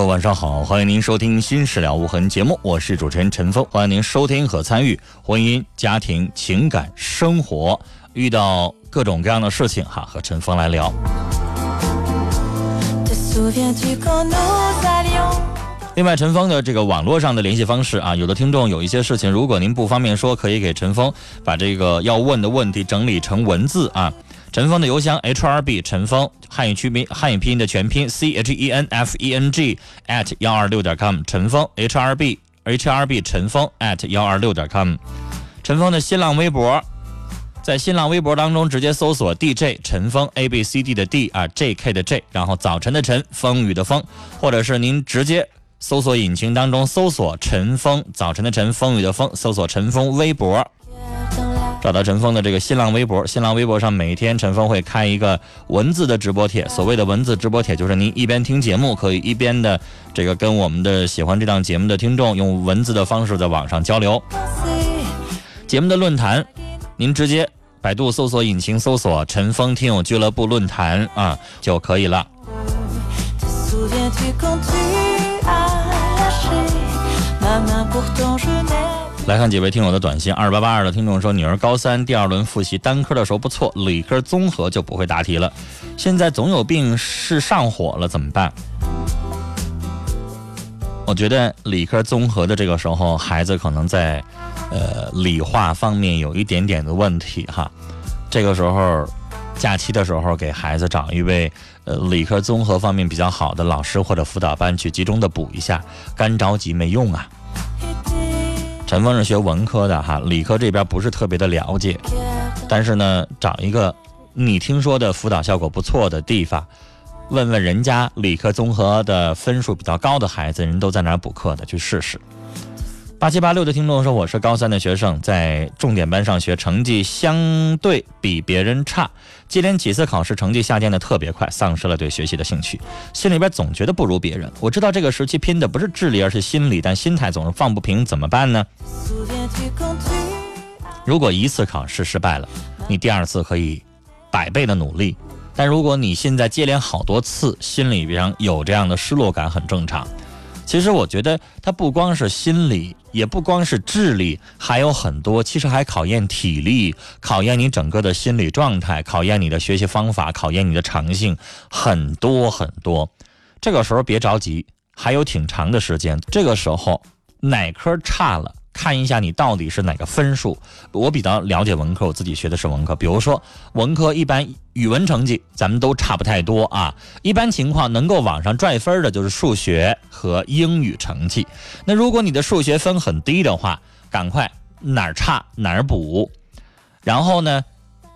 听众朋友，晚上好，欢迎您收听《心事了无痕》节目，我是主持人陈峰，欢迎您收听和参与婚姻、家庭、情感、生活遇到各种各样的事情哈，和陈峰来聊。另外，陈峰的这个网络上的联系方式啊，有的听众有一些事情，如果您不方便说，可以给陈峰把这个要问的问题整理成文字啊。陈峰的邮箱 h r b 陈峰汉语区拼汉语拼音的全拼 c h e n f e n g at 幺二六点 com 陈峰 h r b h r b 陈峰 at 幺二六点 com 陈峰的新浪微博，在新浪微博当中直接搜索 DJ 陈峰 a b c d 的 d 啊 j k 的 j，然后早晨的晨风雨的风，或者是您直接搜索引擎当中搜索陈峰早晨的晨风雨的风，搜索陈峰微博。找到陈峰的这个新浪微博，新浪微博上每天陈峰会开一个文字的直播帖。所谓的文字直播帖，就是您一边听节目，可以一边的这个跟我们的喜欢这档节目的听众用文字的方式在网上交流。节目的论坛，您直接百度搜索引擎搜索“陈峰听友俱乐部论坛”啊就可以了。来看几位听友的短信，二八八二的听众说，女儿高三第二轮复习单科的时候不错，理科综合就不会答题了。现在总有病是上火了，怎么办？我觉得理科综合的这个时候，孩子可能在呃理化方面有一点点的问题哈。这个时候假期的时候，给孩子找一位呃理科综合方面比较好的老师或者辅导班去集中的补一下，干着急没用啊。陈峰是学文科的哈，理科这边不是特别的了解，但是呢，找一个你听说的辅导效果不错的地方，问问人家理科综合的分数比较高的孩子，人都在哪补课的，去试试。八七八六的听众说，我是高三的学生，在重点班上学，成绩相对比别人差，接连几次考试成绩下降的特别快，丧失了对学习的兴趣，心里边总觉得不如别人。我知道这个时期拼的不是智力，而是心理，但心态总是放不平，怎么办呢？如果一次考试失败了，你第二次可以百倍的努力，但如果你现在接连好多次，心里边有这样的失落感，很正常。其实我觉得它不光是心理，也不光是智力，还有很多。其实还考验体力，考验你整个的心理状态，考验你的学习方法，考验你的长性，很多很多。这个时候别着急，还有挺长的时间。这个时候哪科差了？看一下你到底是哪个分数。我比较了解文科，我自己学的是文科。比如说文科一般语文成绩咱们都差不太多啊。一般情况能够往上拽分的就是数学和英语成绩。那如果你的数学分很低的话，赶快哪儿差哪儿补。然后呢，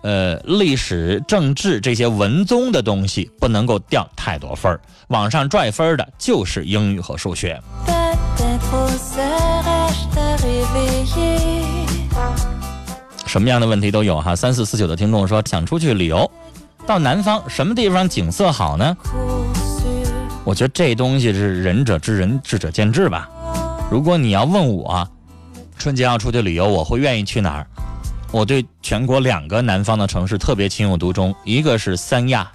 呃，历史、政治这些文综的东西不能够掉太多分儿往上拽分的就是英语和数学。什么样的问题都有哈。三四四九的听众说想出去旅游，到南方什么地方景色好呢？我觉得这东西是仁者知仁，智者见智吧。如果你要问我，春节要出去旅游，我会愿意去哪儿？我对全国两个南方的城市特别情有独钟，一个是三亚，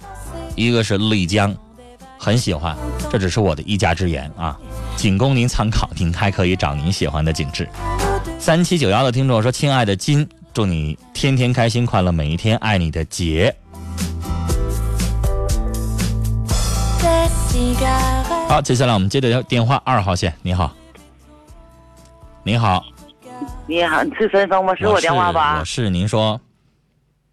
一个是丽江，很喜欢。这只是我的一家之言啊，仅供您参考。您还可以找您喜欢的景致。三七九幺的听众说：“亲爱的金，祝你天天开心快乐，每一天爱你的杰。”好，接下来我们接的电话，二号线，你好，你好，你好，是陈峰吗？是我电话吧？我是，您说。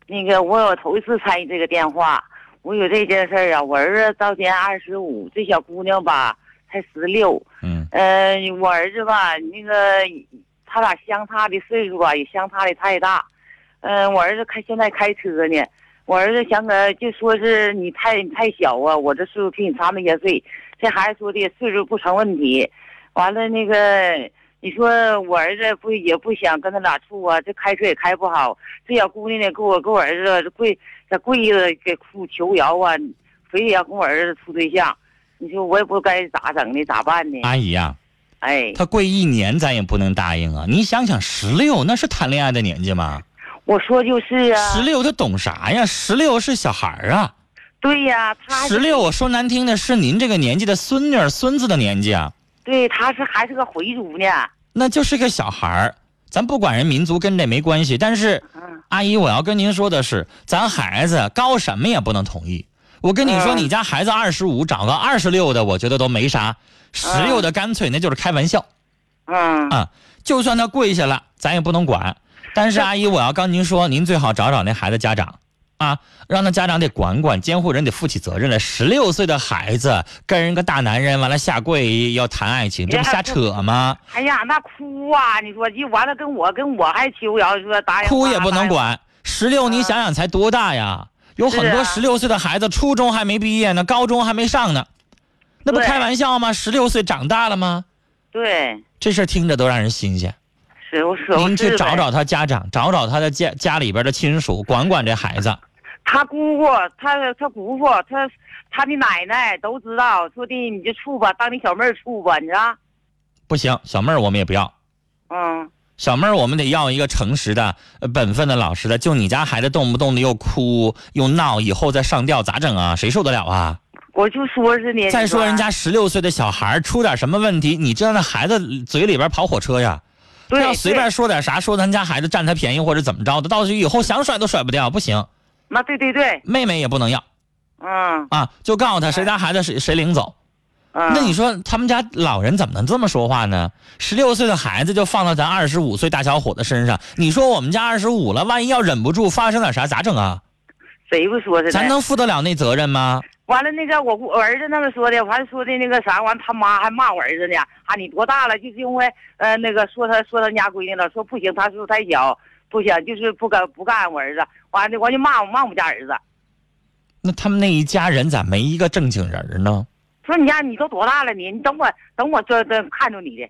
那个，我有头一次参与这个电话，我有这件事儿啊。我儿子到今年二十五，这小姑娘吧才十六。嗯。呃，我儿子吧，那个他俩相差的岁数吧也相差的太大。嗯，我儿子开现在开车呢。我儿子想搁就说是你太太小啊，我这岁数比你差那些岁。这孩子说的岁数不成问题，完了那个你说我儿子不也不想跟他俩处啊？这开车也开不好。这小姑娘呢，给我给我儿子跪在跪着给哭求饶啊，非得要跟我儿子处对象。你说我也不该咋整呢？咋办呢？阿姨呀，哎，他跪一年咱也不能答应啊！你想想，十六那是谈恋爱的年纪吗？我说就是啊，十六他懂啥呀？十六是小孩儿啊。对呀，他十六，我说难听的是您这个年纪的孙女、孙子的年纪啊。对，他是还是个回族呢。那就是个小孩儿，咱不管人民族跟这没关系。但是，阿姨，我要跟您说的是，咱孩子高什么也不能同意。我跟你说，你家孩子二十五找个二十六的，我觉得都没啥。十六的干脆那就是开玩笑。嗯。啊，就算他跪下了，咱也不能管。但是阿姨，我要跟您说，您最好找找那孩子家长，啊，让那家长得管管，监护人得负起责任来。十六岁的孩子跟人个大男人完了下跪要谈爱情，这不瞎扯吗？哎呀，那哭啊！你说一完了，跟我跟我还求饶说答应。哭也不能管。十六，你想想才多大呀？有很多十六岁的孩子，初中还没毕业呢，高中还没上呢，那不开玩笑吗？十六岁长大了吗？对。这事听着都让人新鲜。您去找找他家长，找找他的家家里边的亲属，管管这孩子。他姑姑，他他姑父，他他的奶奶都知道，说的你就处吧，当你小妹儿处吧，你知道？不行，小妹儿我们也不要。嗯。小妹儿我们得要一个诚实的、本分的、老实的。就你家孩子动不动的又哭又闹，以后再上吊咋整啊？谁受得了啊？我就说是呢。再说人家十六岁的小孩出点什么问题，你知道那孩子嘴里边跑火车呀？对要随便说点啥，说咱家孩子占他便宜或者怎么着的，到时候以后想甩都甩不掉，不行。那对对对，妹妹也不能要。嗯。啊，就告诉他谁家孩子谁谁领走。嗯。那你说他们家老人怎么能这么说话呢？十六岁的孩子就放到咱二十五岁大小伙子身上，你说我们家二十五了，万一要忍不住发生点啥咋整啊？谁不说的？咱能负得了那责任吗？完了，那个我我儿子那么说的，完说的那个啥，完他妈还骂我儿子呢。啊，你多大了？就是因为呃那个说他说他家闺女了，说不行，他岁数太小，不行，就是不敢不干我儿子。完了，我就骂骂我们家儿子。那他们那一家人咋没一个正经人呢？说你家你都多大了你？你等我等我这这看着你的。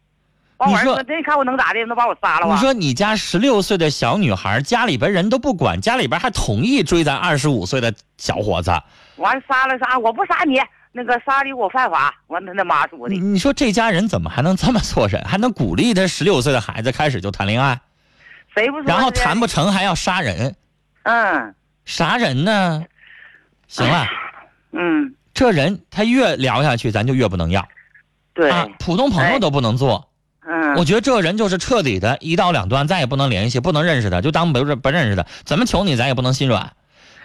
我儿子，这看我能咋的？能把我杀了吧？你说你家十六岁的小女孩，家里边人都不管，家里边还同意追咱二十五岁的小伙子。完杀了杀，我不杀你，那个杀你我犯法。完他那妈说的。你说这家人怎么还能这么做人？还能鼓励他十六岁的孩子开始就谈恋爱？谁不？然后谈不成还要杀人？嗯。啥人呢？行了。嗯。这人他越聊下去，咱就越不能要。对。啊，普通朋友都不能做。嗯。我觉得这人就是彻底的一刀两断，再也不能联系，不能认识的，就当不是不认识的。怎么求你，咱也不能心软。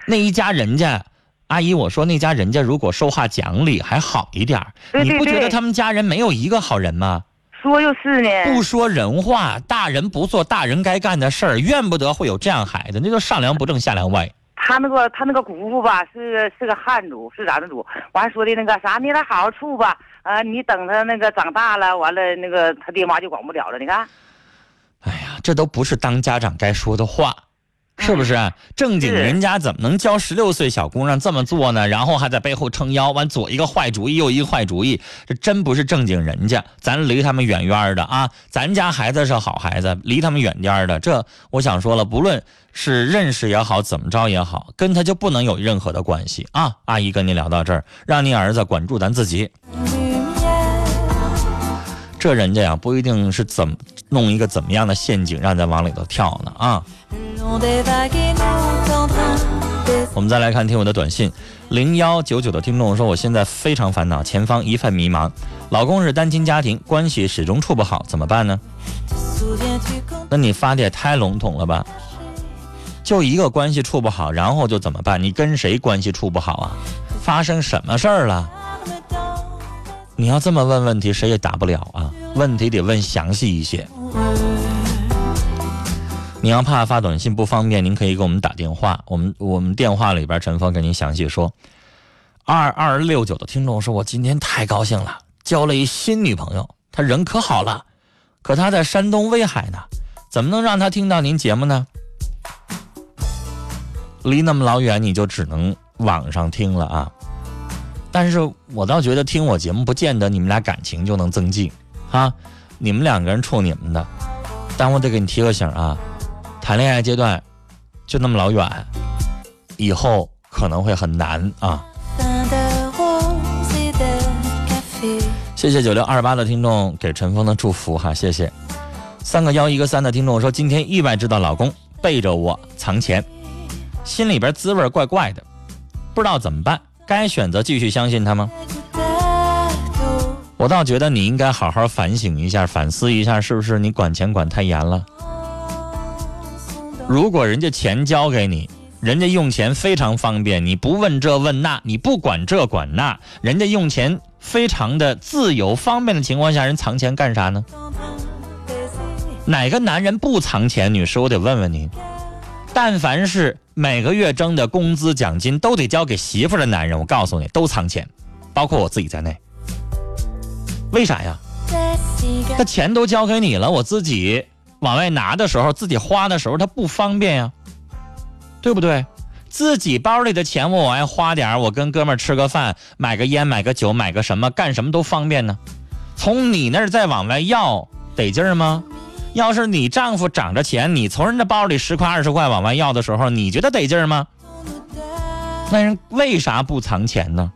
那一家人家。阿姨，我说那家人家如果说话讲理还好一点你不觉得他们家人没有一个好人吗？说就是呢，不说人话，大人不做大人该干的事儿，怨不得会有这样孩子，那叫上梁不正下梁歪。他那个他那个姑父吧，是是个汉族，是咱的族。完说的那个啥，你俩好好处吧，啊，你等他那个长大了，完了那个他爹妈就管不了了。你看，哎呀，这都不是当家长该说的话。是不是正经人家怎么能教十六岁小姑娘这么做呢？然后还在背后撑腰，完左一个坏主意，右一个坏主意，这真不是正经人家。咱离他们远远的啊！咱家孩子是好孩子，离他们远点的。这我想说了，不论是认识也好，怎么着也好，跟他就不能有任何的关系啊！阿姨跟您聊到这儿，让您儿子管住咱自己。这人家呀，不一定是怎么弄一个怎么样的陷阱让咱往里头跳呢啊！我们再来看听友的短信，零幺九九的听众说：“我现在非常烦恼，前方一片迷茫，老公是单亲家庭，关系始终处不好，怎么办呢？”那你发的也太笼统了吧？就一个关系处不好，然后就怎么办？你跟谁关系处不好啊？发生什么事儿了？你要这么问问题，谁也答不了啊！问题得问详细一些。你要怕发短信不方便，您可以给我们打电话，我们我们电话里边陈峰给您详细说。二二六九的听众说：“我今天太高兴了，交了一新女朋友，她人可好了，可她在山东威海呢，怎么能让她听到您节目呢？离那么老远，你就只能网上听了啊。但是我倒觉得听我节目不见得你们俩感情就能增进啊，你们两个人处你们的，但我得给你提个醒啊。”谈恋爱阶段就那么老远，以后可能会很难啊！谢谢九六二八的听众给陈峰的祝福哈，谢谢。三个幺一个三的听众说，今天意外知道老公背着我藏钱，心里边滋味怪怪的，不知道怎么办，该选择继续相信他吗？我倒觉得你应该好好反省一下，反思一下，是不是你管钱管太严了？如果人家钱交给你，人家用钱非常方便，你不问这问那，你不管这管那，人家用钱非常的自由方便的情况下，人藏钱干啥呢？哪个男人不藏钱？女士，我得问问您。但凡是每个月挣的工资奖金都得交给媳妇的男人，我告诉你，都藏钱，包括我自己在内。为啥呀？他钱都交给你了，我自己。往外拿的时候，自己花的时候，他不方便呀，对不对？自己包里的钱我往外花点我跟哥们吃个饭，买个烟，买个酒，买个什么，干什么都方便呢。从你那儿再往外要得劲儿吗？要是你丈夫长着钱，你从人家包里十块二十块往外要的时候，你觉得得劲儿吗？那人为啥不藏钱呢？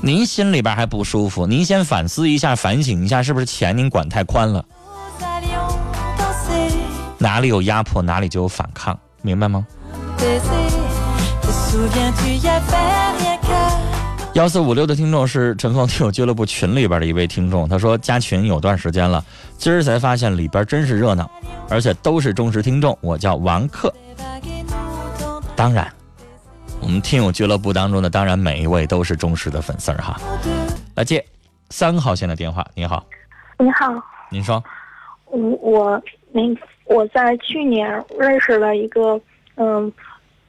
您心里边还不舒服，您先反思一下，反省一下，是不是钱您管太宽了？哪里有压迫，哪里就有反抗，明白吗？幺四五六的听众是陈峰听友俱乐部群里边的一位听众，他说加群有段时间了，今儿才发现里边真是热闹，而且都是忠实听众。我叫王克，当然，我们听友俱乐部当中的当然每一位都是忠实的粉丝儿哈。来接三号线的电话，你好，你好，您说，我我那。我在去年认识了一个，嗯，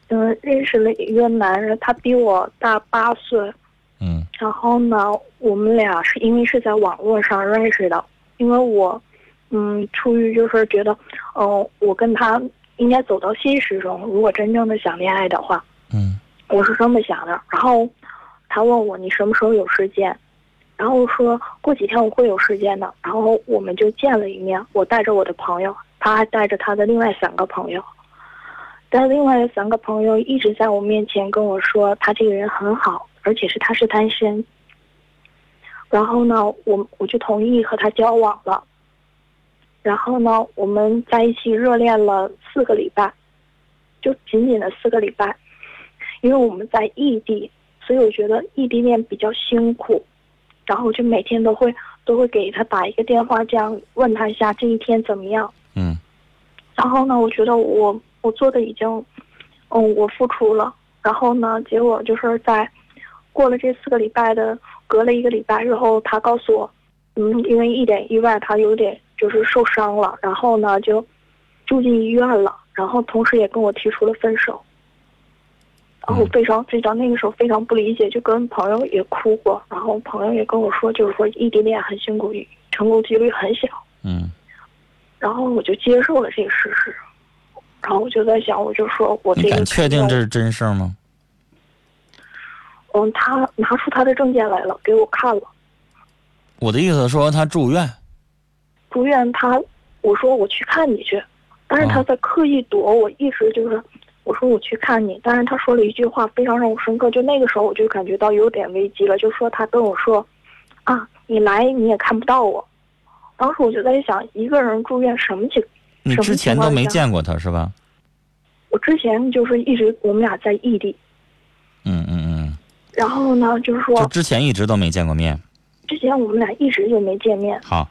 嗯，认识了一个男人，他比我大八岁，嗯，然后呢，我们俩是因为是在网络上认识的，因为我，嗯，出于就是觉得，嗯，我跟他应该走到现实中，如果真正的想恋爱的话，嗯，我是这么想的。然后他问我你什么时候有时间，然后说过几天我会有时间的，然后我们就见了一面，我带着我的朋友。他还带着他的另外三个朋友，但另外的三个朋友一直在我面前跟我说他这个人很好，而且是他是单身。然后呢，我我就同意和他交往了。然后呢，我们在一起热恋了四个礼拜，就仅仅的四个礼拜，因为我们在异地，所以我觉得异地恋比较辛苦。然后我就每天都会都会给他打一个电话，这样问他一下这一天怎么样。嗯，然后呢？我觉得我我做的已经，嗯，我付出了。然后呢？结果就是在过了这四个礼拜的，隔了一个礼拜之后，他告诉我，嗯，因为一点意外，他有点就是受伤了。然后呢，就住进医院了。然后同时也跟我提出了分手。然后非常非常那个时候非常不理解，就跟朋友也哭过。然后朋友也跟我说，就是说异地恋很辛苦，成功几率很小。嗯。然后我就接受了这个事实，然后我就在想，我就说我这个。你敢确定这是真事儿吗？嗯，他拿出他的证件来了，给我看了。我的意思说他住院。住院，他我说我去看你去，但是他在刻意躲我，一直就是我说我去看你，但是他说了一句话非常让我深刻，就那个时候我就感觉到有点危机了，就说他跟我说，啊，你来你也看不到我。当时我就在想，一个人住院什么情？你之前都没见过他是吧？我之前就是一直我们俩在异地，嗯嗯嗯，然后呢，就是说就之前一直都没见过面。之前我们俩一直就没见面。好，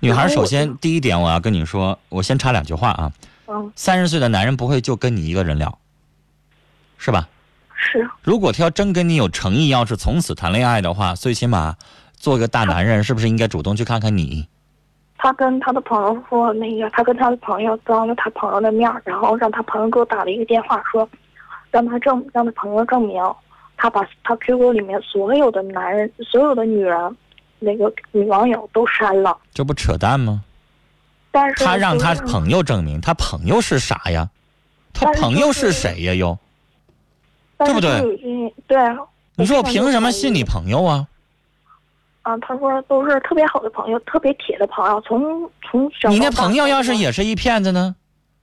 女孩，首先第一点我要跟你说，我先插两句话啊。嗯，三十岁的男人不会就跟你一个人聊，是吧？是，如果他要真跟你有诚意，要是从此谈恋爱的话，最起码做个大男人，是不是应该主动去看看你？他跟他的朋友说，那个他跟他的朋友当着他朋友的面，然后让他朋友给我打了一个电话，说让他证让他朋友证明他把他 QQ 里面所有的男人、所有的女人那个女网友都删了，这不扯淡吗？但是他让他朋友证明，他朋友是啥呀？他朋友是是谁呀？又，对不对就有些对，你说我凭什么信你朋友啊？啊，他说都是特别好的朋友，特别铁的朋友，从从小你那朋友要是也是一骗子呢？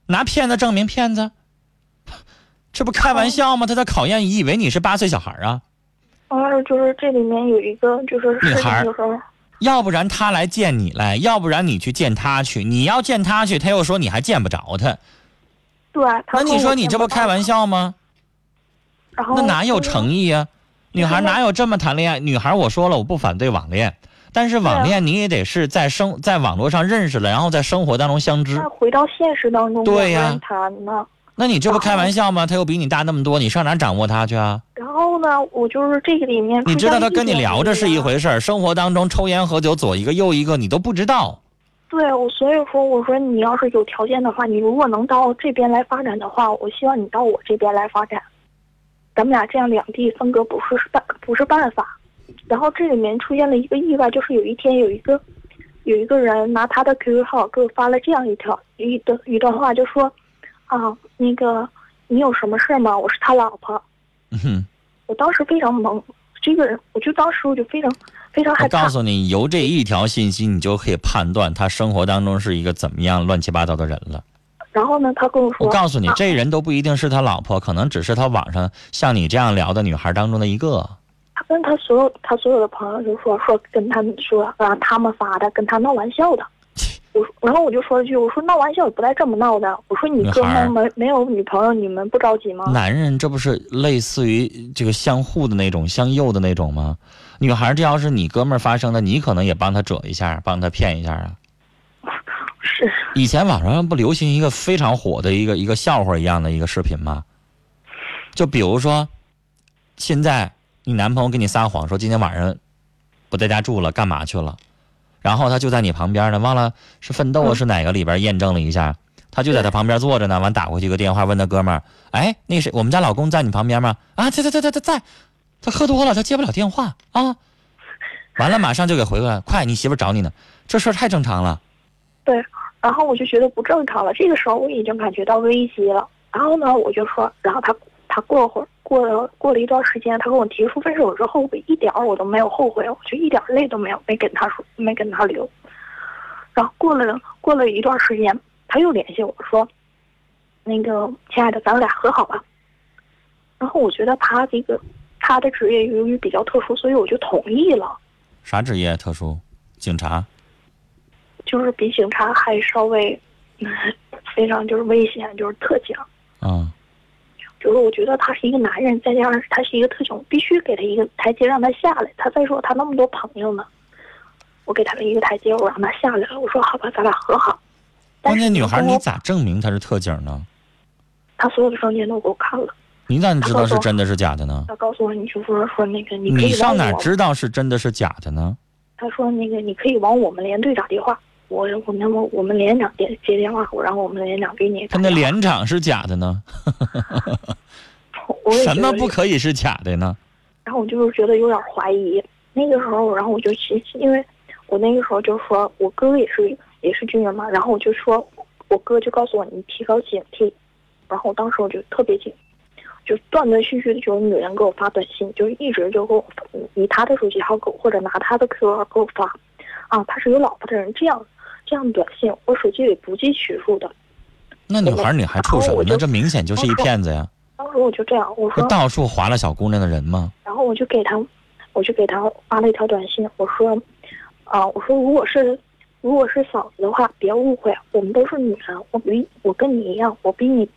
拿骗子证明骗子，这不开玩笑吗？他在考验你，以为你是八岁小孩啊？嗯，就是这里面有一个就是，女孩儿要不然他来见你来，要不然你去见他去。你要见他去，他又说你还见不着他，对。啊那你说你这不开玩笑吗？然后那哪有诚意啊、女孩哪有这么谈恋爱？女孩我说了，我不反对网恋，但是网恋你也得是在生在网络上认识了，然后在生活当中相知那。回到现实当中，对呀谈呢。那你这不开玩笑吗？他又比你大那么多，你上哪掌握他去啊？然后呢，我就是这个里面，你知道他跟你聊着是一。回事儿，生活当中抽烟喝酒左一个右一个，你都不知道。对，我所以说，我说你要是有条件的话，你如果能到这边来发展的话，我希望你到我这边来发展。咱们俩这样两地分隔不是是办不是办法。然后这里面出现了一个意外，就是有一天有一个有一个人拿他的 QQ 号给我发了这样一条一段一段话，就说啊，那个你有什么事吗？我是他老婆。嗯哼，我当时非常懵，这个人，我就当时我就非常非常害怕。我告诉你，由这一条信息，你就可以判断他生活当中是一个怎么样乱七八糟的人了。然后呢，他跟我说，我告诉你啊，这人都不一定是他老婆，可能只是他网上像你这样聊的女孩当中的一个。他跟他所有他所有的朋友就说说跟他们说啊他们发的，跟他闹玩笑的。我然后我就说了句，我说闹玩笑也不带这么闹的。我说你哥们没没有女朋友，你们不着急吗？男人这不是类似于这个相互的那种、相诱的那种吗？女孩这要是你哥们儿发生的，你可能也帮他折一下，帮他骗一下啊。是以前网上不流行一个非常火的一个一个笑话一样的一个视频吗？就比如说，现在你男朋友跟你撒谎说今天晚上不在家住了，干嘛去了？然后他就在你旁边呢，忘了是奋斗是哪个里边验证了一下，他就在他旁边坐着呢。完打过去一个电话，问他哥们儿：“哎，那谁，我们家老公在你旁边吗？”啊，在在在在在在，他喝多了，他接不了电话啊。完了，马上就给回过来，快，你媳妇找你呢。这事儿太正常了。对。然后我就觉得不正常了，这个时候我已经感觉到危机了。然后呢，我就说，然后他他过会儿，过了过了一段时间，他跟我提出分手之后，我一点儿我都没有后悔，我就一点儿泪都没有，没跟他说，没跟他流。然后过了过了一段时间，他又联系我说，那个亲爱的，咱俩和好吧。然后我觉得他这个他的职业由于比较特殊，所以我就同意了，啥职业特殊？警察？就是比警察还稍微、嗯、非常就是危险，就是特警。啊、就是我觉得他是一个男人，再加上他是一个特警，我必须给他一个台阶让他下来。他再说他那么多朋友呢，我给他了一个台阶，我让他下来了。我说好吧，咱俩和好。关键女孩，你咋证明他是特警呢？他所有的证件都给我看了，你咋知道是真的是假的呢？他告诉我，你就说说那个你你上哪知道是真的是假的呢？他说那个你可以往我们连队打电话，我我们我我们连长接接电话，我让我们连长给你他那。连长是假的呢？我什么不可以是假的呢？然后我就是觉得有点怀疑。那个时候，然后我就寻思，因为我那个时候就说我哥也是也是军人嘛，然后我就说，我哥就告诉我你提高警惕。然后我当时我就特别紧，就断断续续的就有女人给我发短信，就一直就给我以他的手机号给我，或者拿他的 QQ 号给我发，啊，他是有老婆的人，这样这样的短信，我手机里不计取数的。那女孩你还处什么呢？这明显就是一骗子呀！当时我就这样，我说，这到处划拉小姑娘的人吗？然后我就给他，我就给他发了一条短信，我说，啊，我说如果是如果是嫂子的话，别误会，我们都是女人，我比我跟你一样，我比你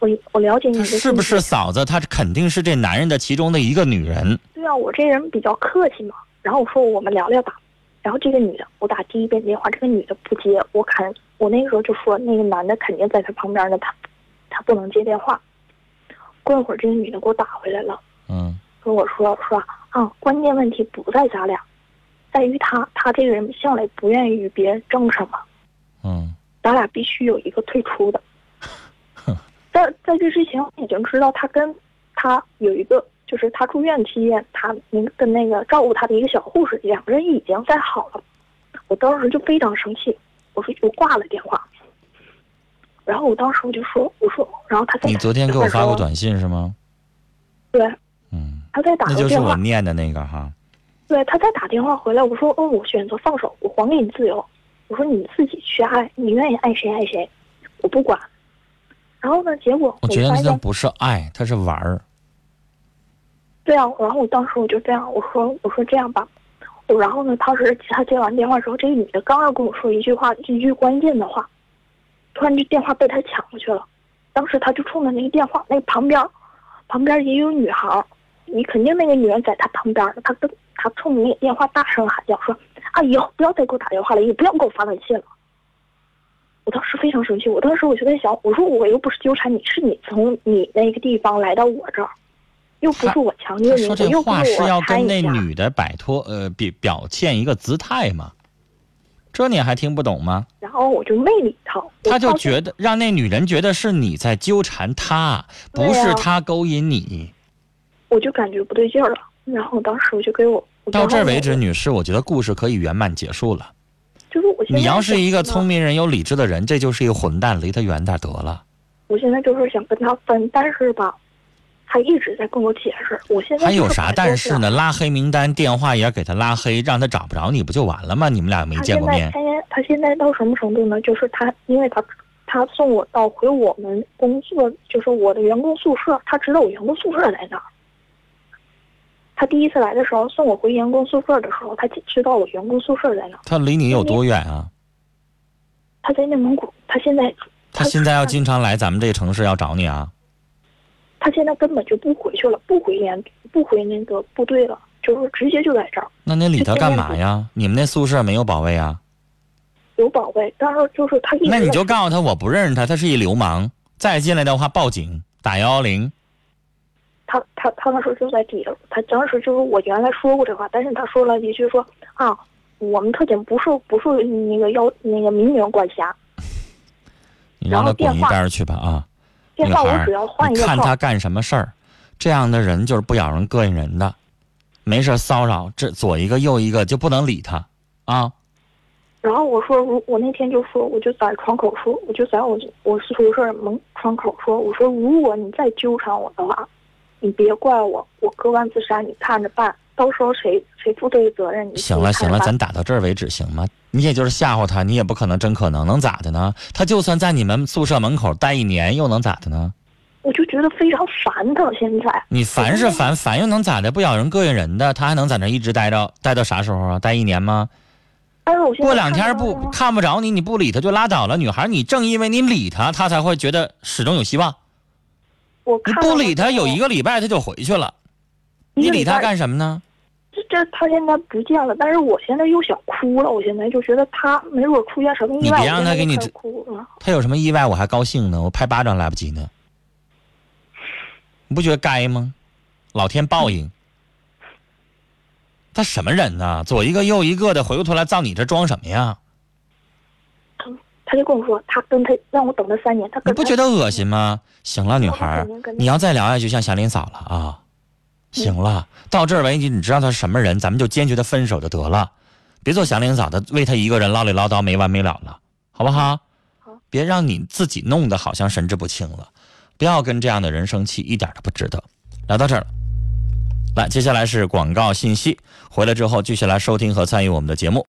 我我了解你是不是嫂子？她肯定是这男人的其中的一个女人。对啊，我这人比较客气嘛。然后我说我们聊聊吧。然后这个女的，我打第一遍电话，这个女的不接，我肯我那个时候就说那个男的肯定在她旁边呢，他他不能接电话。过一会儿，这个女的给我打回来了，嗯跟我说说啊，关键问题不在咱俩，在于他，他这个人向来不愿意与别人争什么，嗯咱俩必须有一个退出的。在在这之前，我已经知道他跟他有一个，就是他住院期间，他那个跟那个照顾他的一个小护士，两个人已经在好了。我当时就非常生气，我说我挂了电话。然后我当时我就说，我说，然后他在你昨天给我发过短信是吗？对，嗯，他在打那就是我念的那个哈。对，他再打电话回来，我说，哦，我选择放手，我还给你自由。我说你自己去爱，你愿意爱谁爱谁，我不管。然后呢，结果我觉得，那不是爱，他是玩儿。对啊，然后我当时我就这样，我说，我说这样吧，我然后呢，当时他接完电话之后，这个女的刚要跟我说一句话，一句关键的话，突然这电话被他抢过去了。当时他就冲着那个电话，那个旁边，旁边也有女孩，你肯定那个女人在他旁边呢，他跟他冲着那个电话大声喊叫说：“啊，以后不要再给我打电话了，也不要给我发短信了。”我当时非常生气，我当时我就在想，我说我又不是纠缠你，是你从你那个地方来到我这儿，又不是我强奸你，说这话是要跟那。女的摆脱呃表表现一个姿态吗？这你还听不懂吗？然后我就没理他，我他就觉得让那女人觉得是你在纠缠他，不是他勾引你。我就感觉不对劲儿了。然后当时我就给我我到这儿为止，女士，我觉得故事可以圆满结束了。就是我现在你要是一个聪明人、有理智的人，这就是一个混蛋，离他远点得了。我现在就是想跟他分，但是吧，他一直在跟我解释。我现在还有啥但是呢？拉黑名单，电话也给他拉黑，让他找不着你不就完了吗？你们俩没见过面他，现他现在到什么程度呢？就是他，因为他他送我到回我们工作，就是我的员工宿舍，他知道我员工宿舍在哪儿。他第一次来的时候送我回员工宿舍的时候，他知道我员工宿舍在哪儿。他离你有多远啊？他在内蒙古，他现在他现在要经常来咱们这个城市要找你啊？他现在根本就不回去了，不回连不回那个部队了，就是直接就在这儿那你理他干嘛呀？你们那宿舍没有保卫啊？有保卫，但是就是他一那你就告诉他我不认识他，他是一流氓。再进来的话报警，打幺幺零。他他他那时候就在底下，他当时就是我原来说过这话，但是他说了一句说啊，我们特警不受不受那个要那个民警管辖，你让他滚一边去吧啊！电女孩儿话我只要换一你看他干什么事儿，这样的人就是不咬人膈应人的，没事骚扰这左一个右一个就不能理他啊！然后我说如我那天就说我就在窗口说，我就在我我宿舍门窗口说，我说如果你再纠缠我的话，你别怪我，我割腕自杀，你看着办，到时候谁谁负这个责任，行了行了，咱打到这儿为止行吗？你也就是吓唬他，你也不可能真可能，能咋的呢？他就算在你们宿舍门口待一年，又能咋的呢？我就觉得非常烦他现在。你烦是烦，烦又能咋的？不咬人膈应人的，他还能在那一直待着待到啥时候啊？待一年吗？过两天不看不着你，你不理他就拉倒了。女孩，你正因为你理他，他才会觉得始终有希望。你不理他，有一个礼拜他就回去了。你理他干什么呢？这这他现在不见了，但是我现在又想哭了，我现在就觉得他没准出现什么意外，你别让他给你哭了。他有什么意外，我还高兴呢，我拍巴掌来不及呢。你不觉得该吗？老天报应。他什么人呢？左一个右一个的，回过头来造你这装什么呀？他就跟我说，他跟他让我等他三年，他你跟他不觉得恶心吗？行了，女孩你要再聊下去，像祥林嫂了啊。行了，到这儿为止，你知道他是什么人，咱们就坚决的分手就得了，别做祥林嫂的，为他一个人唠里唠叨没完没了了，好不好？好别让你自己弄得好像神志不清了，不要跟这样的人生气，一点都不值得。聊到这儿了，来，接下来是广告信息，回来之后继续来收听和参与我们的节目。